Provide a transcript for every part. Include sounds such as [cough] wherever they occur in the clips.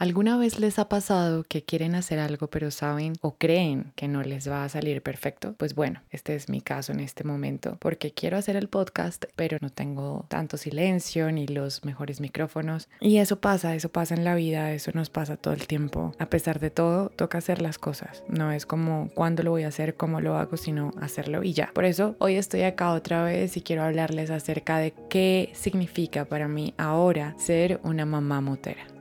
¿Alguna vez les ha pasado que quieren hacer algo pero saben o creen que no les va a salir perfecto? Pues bueno, este es mi caso en este momento porque quiero hacer el podcast pero no tengo tanto silencio ni los mejores micrófonos y eso pasa, eso pasa en la vida, eso nos pasa todo el tiempo. A pesar de todo, toca hacer las cosas. No es como cuándo lo voy a hacer, cómo lo hago, sino hacerlo y ya. Por eso hoy estoy acá otra vez y quiero hablarles acerca de qué significa para mí ahora ser una mamá motera.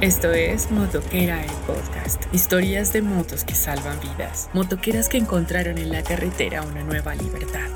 Esto es Motoquera el podcast. Historias de motos que salvan vidas. Motoqueras que encontraron en la carretera una nueva libertad.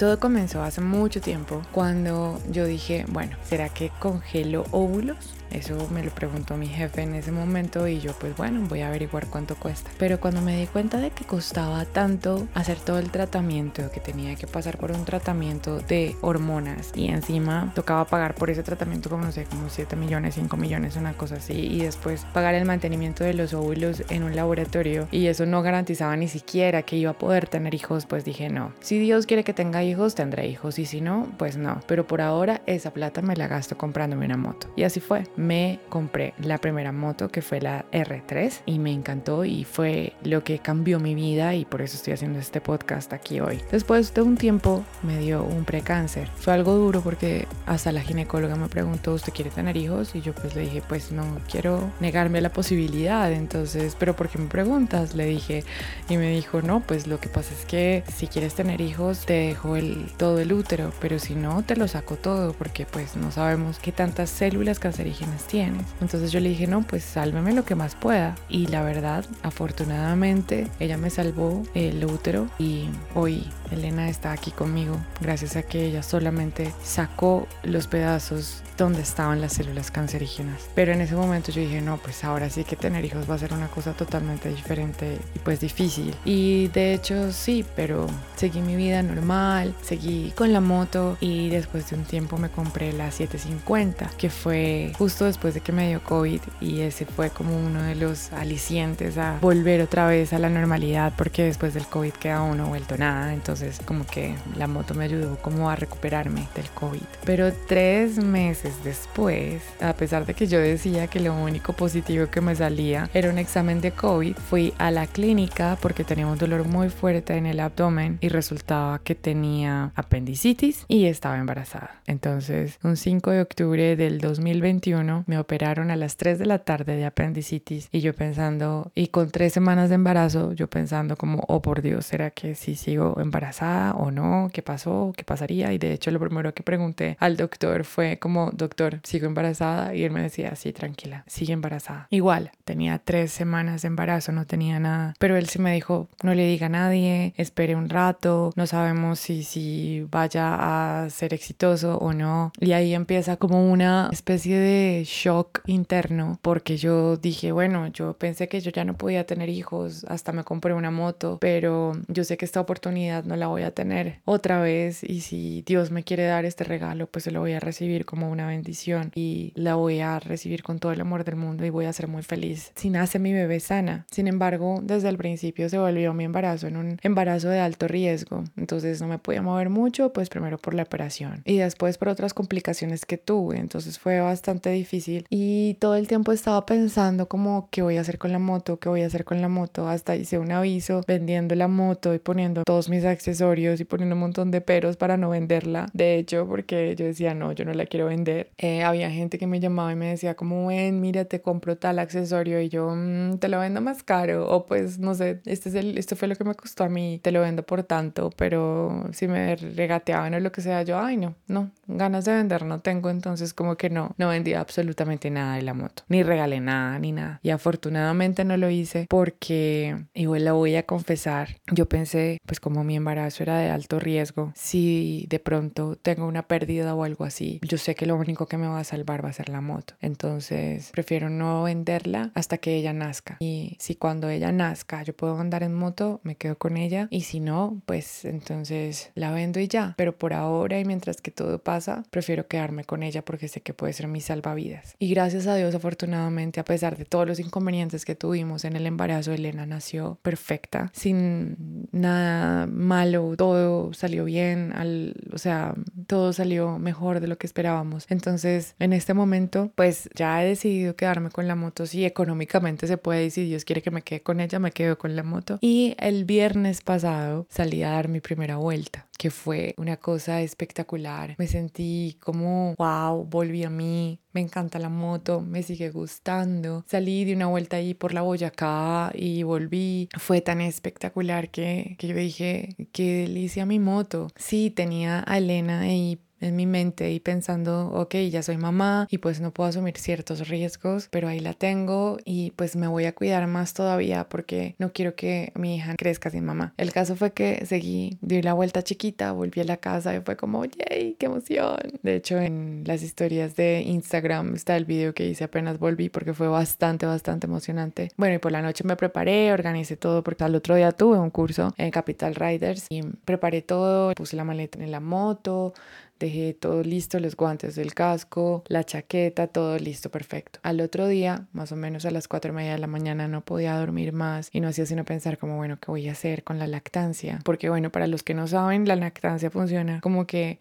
Todo comenzó hace mucho tiempo cuando yo dije, bueno, ¿será que congelo óvulos? Eso me lo preguntó mi jefe en ese momento y yo pues bueno, voy a averiguar cuánto cuesta. Pero cuando me di cuenta de que costaba tanto hacer todo el tratamiento, que tenía que pasar por un tratamiento de hormonas y encima tocaba pagar por ese tratamiento como no sé, como 7 millones, 5 millones, una cosa así, y después pagar el mantenimiento de los óvulos en un laboratorio y eso no garantizaba ni siquiera que iba a poder tener hijos, pues dije no. Si Dios quiere que tenga hijos, tendré hijos y si no, pues no. Pero por ahora esa plata me la gasto comprándome una moto. Y así fue me compré la primera moto que fue la R3 y me encantó y fue lo que cambió mi vida y por eso estoy haciendo este podcast aquí hoy. Después de un tiempo me dio un precáncer. Fue algo duro porque hasta la ginecóloga me preguntó, ¿usted quiere tener hijos? Y yo pues le dije, pues no quiero negarme la posibilidad. Entonces, ¿pero por qué me preguntas? Le dije y me dijo, no, pues lo que pasa es que si quieres tener hijos te dejo el, todo el útero, pero si no te lo saco todo porque pues no sabemos qué tantas células cancerígenas tienes. Entonces yo le dije, no, pues sálveme lo que más pueda. Y la verdad, afortunadamente, ella me salvó el útero y hoy Elena está aquí conmigo gracias a que ella solamente sacó los pedazos donde estaban las células cancerígenas. Pero en ese momento yo dije, no, pues ahora sí que tener hijos va a ser una cosa totalmente diferente y pues difícil. Y de hecho sí, pero seguí mi vida normal, seguí con la moto y después de un tiempo me compré la 750, que fue justo después de que me dio COVID y ese fue como uno de los alicientes a volver otra vez a la normalidad porque después del COVID queda uno vuelto nada. Entonces como que la moto me ayudó como a recuperarme del COVID. Pero tres meses después, a pesar de que yo decía que lo único positivo que me salía era un examen de COVID, fui a la clínica porque tenía un dolor muy fuerte en el abdomen y resultaba que tenía apendicitis y estaba embarazada. Entonces, un 5 de octubre del 2021 me operaron a las 3 de la tarde de apendicitis y yo pensando, y con tres semanas de embarazo, yo pensando como, oh por Dios, ¿será que si sigo embarazada o no? ¿Qué pasó? ¿Qué pasaría? Y de hecho lo primero que pregunté al doctor fue como, doctor, sigo embarazada y él me decía, sí, tranquila, sigue embarazada. Igual, tenía tres semanas de embarazo, no tenía nada, pero él sí me dijo, no le diga a nadie, espere un rato, no sabemos si, si vaya a ser exitoso o no. Y ahí empieza como una especie de shock interno, porque yo dije, bueno, yo pensé que yo ya no podía tener hijos, hasta me compré una moto, pero yo sé que esta oportunidad no la voy a tener otra vez y si Dios me quiere dar este regalo, pues se lo voy a recibir como una bendición y la voy a recibir con todo el amor del mundo y voy a ser muy feliz si nace mi bebé sana. Sin embargo, desde el principio se volvió mi embarazo en un embarazo de alto riesgo, entonces no me podía mover mucho, pues primero por la operación y después por otras complicaciones que tuve, entonces fue bastante difícil y todo el tiempo estaba pensando como qué voy a hacer con la moto, qué voy a hacer con la moto, hasta hice un aviso vendiendo la moto y poniendo todos mis accesorios y poniendo un montón de peros para no venderla, de hecho porque yo decía no, yo no la quiero vender eh, había gente que me llamaba y me decía como, ven, mira, te compro tal accesorio y yo, mm, te lo vendo más caro o pues no sé, este es el, esto fue lo que me costó a mí, te lo vendo por tanto, pero si me regateaban o lo que sea, yo, ay no, no, ganas de vender no tengo, entonces como que no, no vendía absolutamente nada de la moto, ni regalé nada, ni nada. Y afortunadamente no lo hice porque, igual la voy a confesar, yo pensé, pues como mi embarazo era de alto riesgo, si de pronto tengo una pérdida o algo así, yo sé que lo único que me va a salvar va a ser la moto. Entonces prefiero no venderla hasta que ella nazca. Y si cuando ella nazca yo puedo andar en moto, me quedo con ella. Y si no, pues entonces la vendo y ya. Pero por ahora y mientras que todo pasa, prefiero quedarme con ella porque sé que puede ser mi salvavidas. Y gracias a Dios, afortunadamente, a pesar de todos los inconvenientes que tuvimos en el embarazo, Elena nació perfecta, sin nada mal mal o todo salió bien, al, o sea, todo salió mejor de lo que esperábamos. Entonces, en este momento, pues ya he decidido quedarme con la moto. Si económicamente se puede y si Dios quiere que me quede con ella, me quedo con la moto. Y el viernes pasado salí a dar mi primera vuelta que fue una cosa espectacular. Me sentí como, wow, volví a mí, me encanta la moto, me sigue gustando. Salí de una vuelta ahí por la Boyacá y volví. Fue tan espectacular que, que yo dije, qué delicia mi moto. Sí, tenía a Elena ahí en mi mente y pensando, ok, ya soy mamá y pues no puedo asumir ciertos riesgos, pero ahí la tengo y pues me voy a cuidar más todavía porque no quiero que mi hija crezca sin mamá. El caso fue que seguí, di la vuelta chiquita, volví a la casa y fue como, yay, qué emoción. De hecho, en las historias de Instagram está el video que hice apenas volví porque fue bastante, bastante emocionante. Bueno, y por la noche me preparé, organicé todo porque al otro día tuve un curso en Capital Riders y preparé todo, puse la maleta en la moto, Dejé todo listo, los guantes del casco, la chaqueta, todo listo, perfecto. Al otro día, más o menos a las cuatro y media de la mañana, no podía dormir más y no hacía sino pensar como, bueno, ¿qué voy a hacer con la lactancia? Porque bueno, para los que no saben, la lactancia funciona como que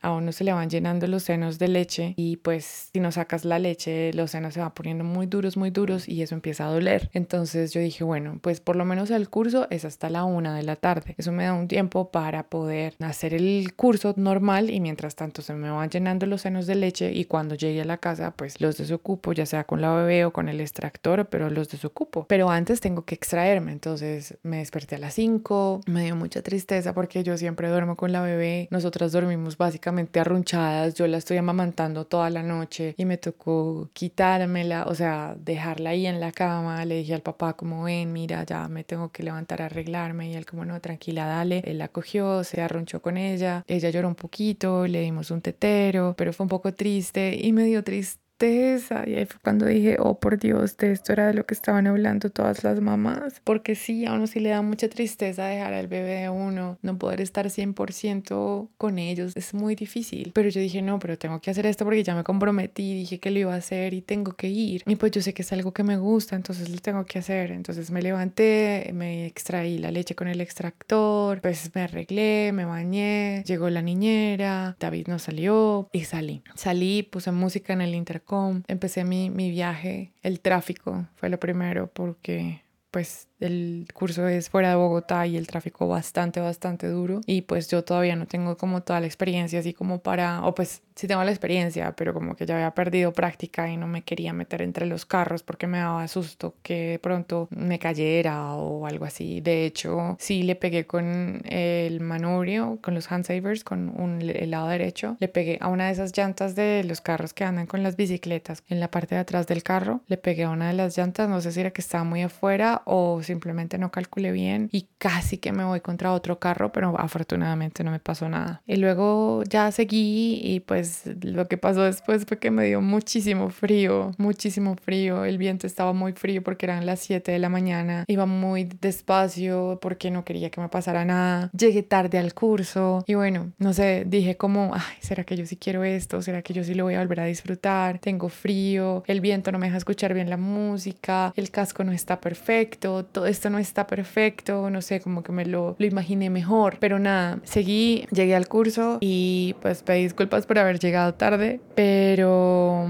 a uno se le van llenando los senos de leche y pues si no sacas la leche los senos se van poniendo muy duros, muy duros y eso empieza a doler. Entonces yo dije, bueno, pues por lo menos el curso es hasta la una de la tarde. Eso me da un tiempo para poder hacer el curso normal y mientras tanto se me van llenando los senos de leche y cuando llegue a la casa pues los desocupo, ya sea con la bebé o con el extractor, pero los desocupo. Pero antes tengo que extraerme, entonces me desperté a las 5, me dio mucha tristeza porque yo siempre duermo con la bebé, nosotras dormimos básicamente arrunchadas, yo la estoy amamantando toda la noche y me tocó quitármela, o sea, dejarla ahí en la cama, le dije al papá como ven, mira, ya me tengo que levantar a arreglarme. Y él como no, tranquila, dale, él la cogió, se arrunchó con ella, ella lloró un poquito, le dimos un tetero, pero fue un poco triste y me dio triste y ahí fue cuando dije, oh por Dios, de esto era de lo que estaban hablando todas las mamás. Porque sí, a uno sí le da mucha tristeza dejar al bebé de uno, no poder estar 100% con ellos, es muy difícil. Pero yo dije, no, pero tengo que hacer esto porque ya me comprometí, dije que lo iba a hacer y tengo que ir. Y pues yo sé que es algo que me gusta, entonces lo tengo que hacer. Entonces me levanté, me extraí la leche con el extractor, pues me arreglé, me bañé, llegó la niñera, David no salió y salí. Salí, puse música en el empecé mi, mi viaje, el tráfico fue lo primero porque pues el curso es fuera de Bogotá y el tráfico bastante, bastante duro. Y pues yo todavía no tengo como toda la experiencia así como para, o pues sí tengo la experiencia, pero como que ya había perdido práctica y no me quería meter entre los carros porque me daba susto que de pronto me cayera o algo así. De hecho, sí le pegué con el manubrio, con los handsavers, con un, el lado derecho. Le pegué a una de esas llantas de los carros que andan con las bicicletas en la parte de atrás del carro. Le pegué a una de las llantas, no sé si era que estaba muy afuera o simplemente no calculé bien y casi que me voy contra otro carro, pero afortunadamente no me pasó nada. Y luego ya seguí y pues lo que pasó después fue que me dio muchísimo frío, muchísimo frío. El viento estaba muy frío porque eran las 7 de la mañana. Iba muy despacio porque no quería que me pasara nada. Llegué tarde al curso y bueno, no sé, dije como, ay, ¿será que yo sí quiero esto? ¿Será que yo sí lo voy a volver a disfrutar? Tengo frío, el viento no me deja escuchar bien la música, el casco no está perfecto, esto no está perfecto, no sé, como que me lo, lo imaginé mejor, pero nada, seguí, llegué al curso y pues pedí disculpas por haber llegado tarde, pero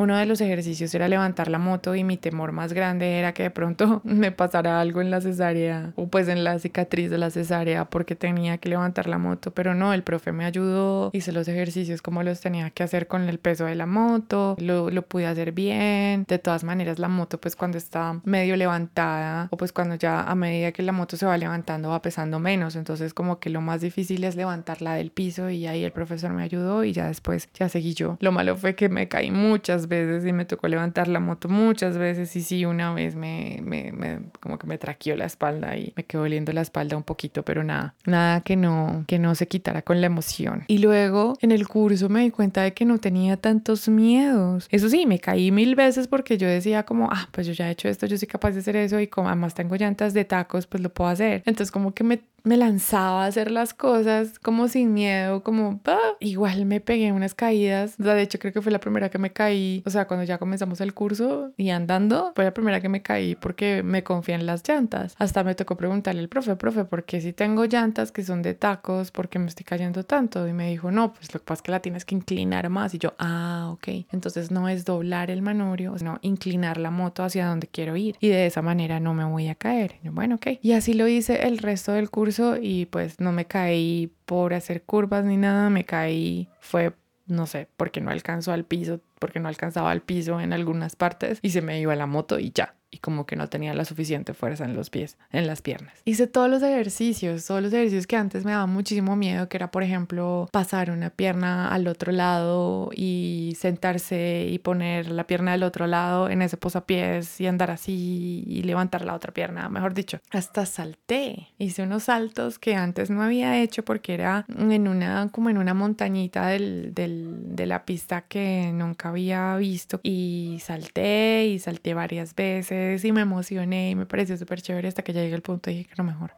uno de los ejercicios era levantar la moto y mi temor más grande era que de pronto [laughs] me pasara algo en la cesárea o pues en la cicatriz de la cesárea porque tenía que levantar la moto, pero no, el profe me ayudó, hice los ejercicios como los tenía que hacer con el peso de la moto, lo, lo pude hacer bien, de todas maneras la moto pues cuando está medio levantada o pues cuando ya a medida que la moto se va levantando va pesando menos, entonces como que lo más difícil es levantarla del piso y ahí el profesor me ayudó y ya después ya seguí yo. Lo malo fue que me caí muchas veces y me tocó levantar la moto muchas veces y sí, una vez me, me, me como que me traqueó la espalda y me quedó oliendo la espalda un poquito, pero nada, nada que no, que no se quitara con la emoción. Y luego en el curso me di cuenta de que no tenía tantos miedos. Eso sí, me caí mil veces porque yo decía como, ah, pues yo ya he hecho esto, yo soy capaz de hacer eso y como además tengo llantas de tacos, pues lo puedo hacer. Entonces como que me, me lanzaba a hacer las cosas como sin miedo, como ¡ah! igual me pegué unas caídas. O de hecho creo que fue la primera que me caí, o sea, cuando ya comenzamos el curso y andando, fue la primera que me caí porque me confié en las llantas. Hasta me tocó preguntarle al profe, profe, ¿por qué si tengo llantas que son de tacos, por qué me estoy cayendo tanto? Y me dijo, no, pues lo que pasa es que la tienes que inclinar más. Y yo, ah, ok. Entonces no es doblar el manubrio, sino inclinar la moto hacia donde quiero ir. Y de esa manera no me voy a caer. Bueno, ok. Y así lo hice el resto del curso y pues no me caí por hacer curvas ni nada, me caí fue no sé, porque no alcanzó al piso, porque no alcanzaba al piso en algunas partes y se me iba la moto y ya y como que no tenía la suficiente fuerza en los pies, en las piernas. Hice todos los ejercicios, todos los ejercicios que antes me daban muchísimo miedo, que era por ejemplo pasar una pierna al otro lado y sentarse y poner la pierna del otro lado en ese posapiés y andar así y levantar la otra pierna, mejor dicho. Hasta salté, hice unos saltos que antes no había hecho porque era en una como en una montañita del, del, de la pista que nunca había visto y salté y salté varias veces y me emocioné y me pareció súper chévere hasta que llegué al punto y dije que no mejor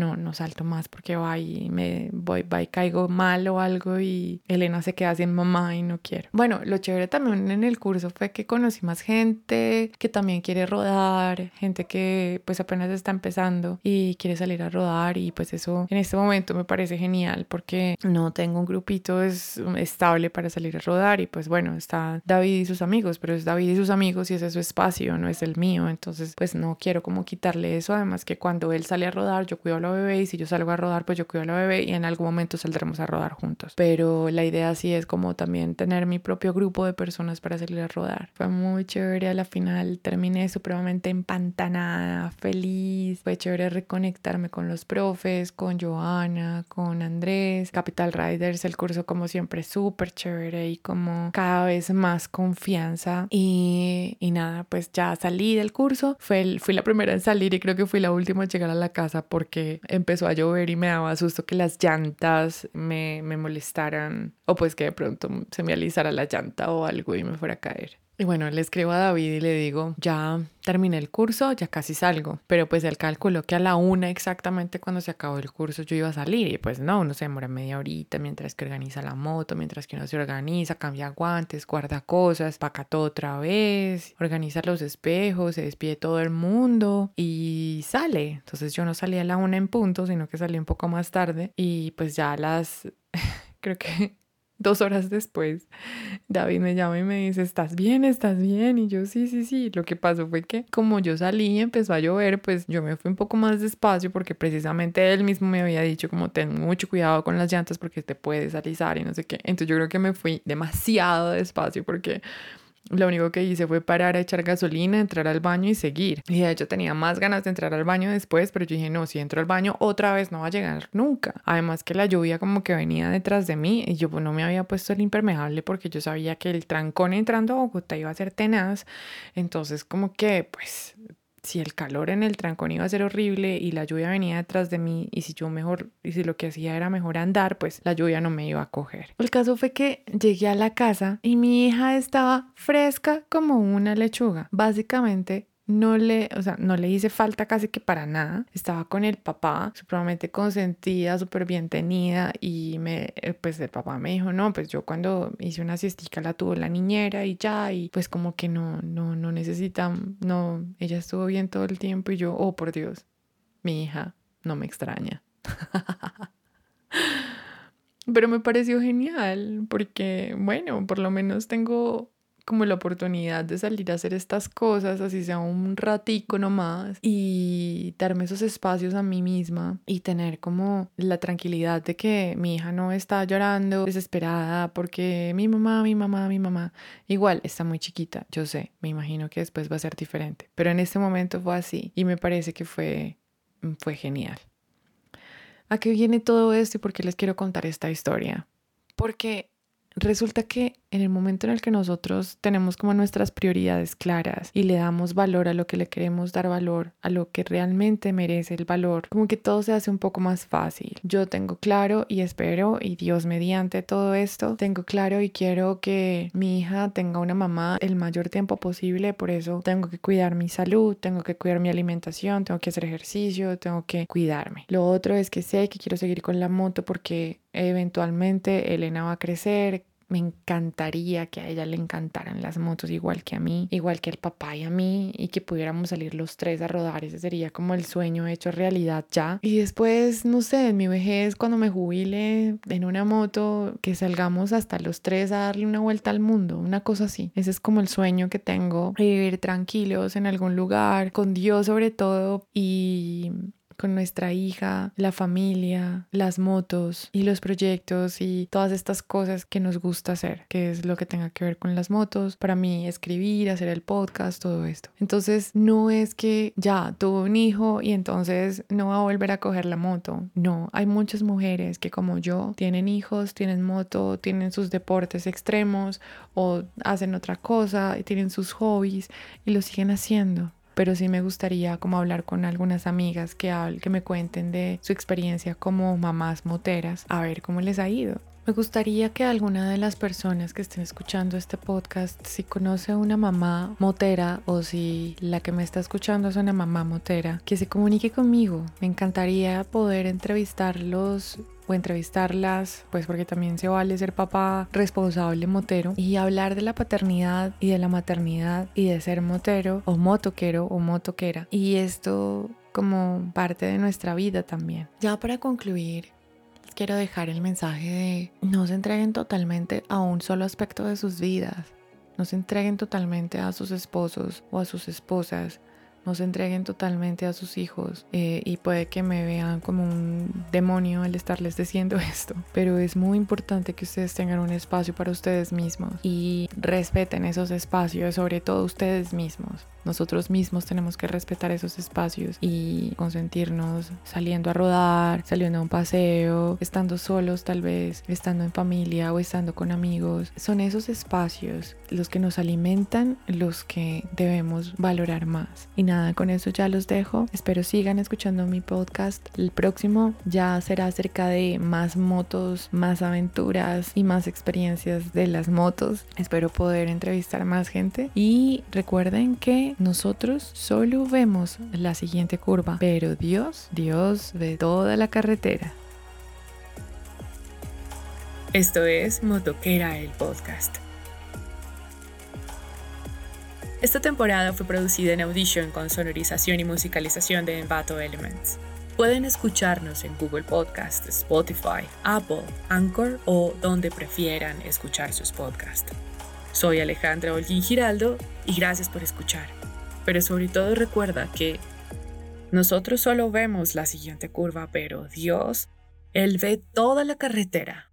no, no salto más porque va y me voy, va y caigo mal o algo y Elena se queda sin mamá y no quiero. Bueno, lo chévere también en el curso fue que conocí más gente que también quiere rodar, gente que pues apenas está empezando y quiere salir a rodar y pues eso en este momento me parece genial porque no tengo un grupito es, estable para salir a rodar y pues bueno, está David y sus amigos, pero es David y sus amigos y ese es su espacio, no es el mío, entonces pues no quiero como quitarle eso, además que cuando él sale a rodar yo cuido a bebé y si yo salgo a rodar, pues yo cuido a la bebé y en algún momento saldremos a rodar juntos. Pero la idea sí es como también tener mi propio grupo de personas para salir a rodar. Fue muy chévere a la final, terminé supremamente empantanada, feliz. Fue chévere reconectarme con los profes, con Joana, con Andrés, Capital Riders, el curso como siempre súper chévere y como cada vez más confianza. Y, y nada, pues ya salí del curso, fue fui la primera en salir y creo que fui la última en llegar a la casa porque empezó a llover y me daba susto que las llantas me, me molestaran o pues que de pronto se me alisara la llanta o algo y me fuera a caer. Y bueno, le escribo a David y le digo, ya terminé el curso, ya casi salgo. Pero pues él calculó que a la una exactamente cuando se acabó el curso yo iba a salir. Y pues no, uno se demora media horita mientras que organiza la moto, mientras que uno se organiza, cambia guantes, guarda cosas, paca todo otra vez, organiza los espejos, se despide todo el mundo y sale. Entonces yo no salí a la una en punto, sino que salí un poco más tarde. Y pues ya a las... [laughs] creo que Dos horas después, David me llama y me dice, ¿estás bien? ¿Estás bien? Y yo, sí, sí, sí. Lo que pasó fue que como yo salí y empezó a llover, pues yo me fui un poco más despacio porque precisamente él mismo me había dicho como ten mucho cuidado con las llantas porque te puedes alisar y no sé qué. Entonces yo creo que me fui demasiado despacio porque lo único que hice fue parar a echar gasolina, entrar al baño y seguir. Y de hecho tenía más ganas de entrar al baño después, pero yo dije, no, si entro al baño otra vez no va a llegar nunca. Además que la lluvia como que venía detrás de mí y yo pues, no me había puesto el impermeable porque yo sabía que el trancón entrando a Bogotá iba a ser tenaz. Entonces como que pues si el calor en el trancón iba a ser horrible y la lluvia venía detrás de mí y si yo mejor, y si lo que hacía era mejor andar, pues la lluvia no me iba a coger. El caso fue que llegué a la casa y mi hija estaba fresca como una lechuga. Básicamente no le, o sea, no le hice falta casi que para nada. Estaba con el papá, supremamente consentida, súper bien tenida y me, eh, pues el papá me dijo, no, pues yo cuando hice una siestica la tuvo la niñera y ya, y pues como que no, no, no necesita, no, ella estuvo bien todo el tiempo y yo, oh, por Dios, mi hija no me extraña. [laughs] Pero me pareció genial porque, bueno, por lo menos tengo como la oportunidad de salir a hacer estas cosas, así sea un ratico nomás, y darme esos espacios a mí misma y tener como la tranquilidad de que mi hija no está llorando, desesperada, porque mi mamá, mi mamá, mi mamá, igual está muy chiquita, yo sé, me imagino que después va a ser diferente, pero en este momento fue así y me parece que fue, fue genial. ¿A qué viene todo esto y por qué les quiero contar esta historia? Porque resulta que en el momento en el que nosotros tenemos como nuestras prioridades claras y le damos valor a lo que le queremos dar valor, a lo que realmente merece el valor, como que todo se hace un poco más fácil. Yo tengo claro y espero, y Dios mediante todo esto, tengo claro y quiero que mi hija tenga una mamá el mayor tiempo posible, por eso tengo que cuidar mi salud, tengo que cuidar mi alimentación, tengo que hacer ejercicio, tengo que cuidarme. Lo otro es que sé que quiero seguir con la moto porque eventualmente Elena va a crecer, me encantaría que a ella le encantaran las motos igual que a mí, igual que el papá y a mí, y que pudiéramos salir los tres a rodar. Ese sería como el sueño hecho realidad ya. Y después, no sé, en mi vejez, cuando me jubile en una moto, que salgamos hasta los tres a darle una vuelta al mundo, una cosa así. Ese es como el sueño que tengo, vivir tranquilos en algún lugar, con Dios sobre todo, y con nuestra hija, la familia, las motos y los proyectos y todas estas cosas que nos gusta hacer, que es lo que tenga que ver con las motos. Para mí, escribir, hacer el podcast, todo esto. Entonces, no es que ya tuvo un hijo y entonces no va a volver a coger la moto. No, hay muchas mujeres que como yo tienen hijos, tienen moto, tienen sus deportes extremos o hacen otra cosa, y tienen sus hobbies y lo siguen haciendo pero sí me gustaría como hablar con algunas amigas que, que me cuenten de su experiencia como mamás moteras, a ver cómo les ha ido. Me gustaría que alguna de las personas que estén escuchando este podcast, si conoce a una mamá motera o si la que me está escuchando es una mamá motera, que se comunique conmigo. Me encantaría poder entrevistarlos o entrevistarlas, pues porque también se vale ser papá responsable motero y hablar de la paternidad y de la maternidad y de ser motero o motoquero o motoquera. Y esto como parte de nuestra vida también. Ya para concluir, quiero dejar el mensaje de no se entreguen totalmente a un solo aspecto de sus vidas. No se entreguen totalmente a sus esposos o a sus esposas no se entreguen totalmente a sus hijos eh, y puede que me vean como un demonio al estarles diciendo [laughs] esto, pero es muy importante que ustedes tengan un espacio para ustedes mismos y respeten esos espacios, sobre todo ustedes mismos. Nosotros mismos tenemos que respetar esos espacios y consentirnos saliendo a rodar, saliendo a un paseo, estando solos tal vez, estando en familia o estando con amigos. Son esos espacios los que nos alimentan, los que debemos valorar más. Y nada, con eso ya los dejo. Espero sigan escuchando mi podcast. El próximo ya será acerca de más motos, más aventuras y más experiencias de las motos. Espero poder entrevistar más gente y recuerden nosotros solo vemos la siguiente curva, pero Dios, Dios ve toda la carretera. Esto es Motoquera el podcast. Esta temporada fue producida en Audition con sonorización y musicalización de Envato Elements. Pueden escucharnos en Google Podcast, Spotify, Apple, Anchor o donde prefieran escuchar sus podcasts. Soy Alejandra Holguín Giraldo y gracias por escuchar pero sobre todo recuerda que nosotros solo vemos la siguiente curva, pero Dios, Él ve toda la carretera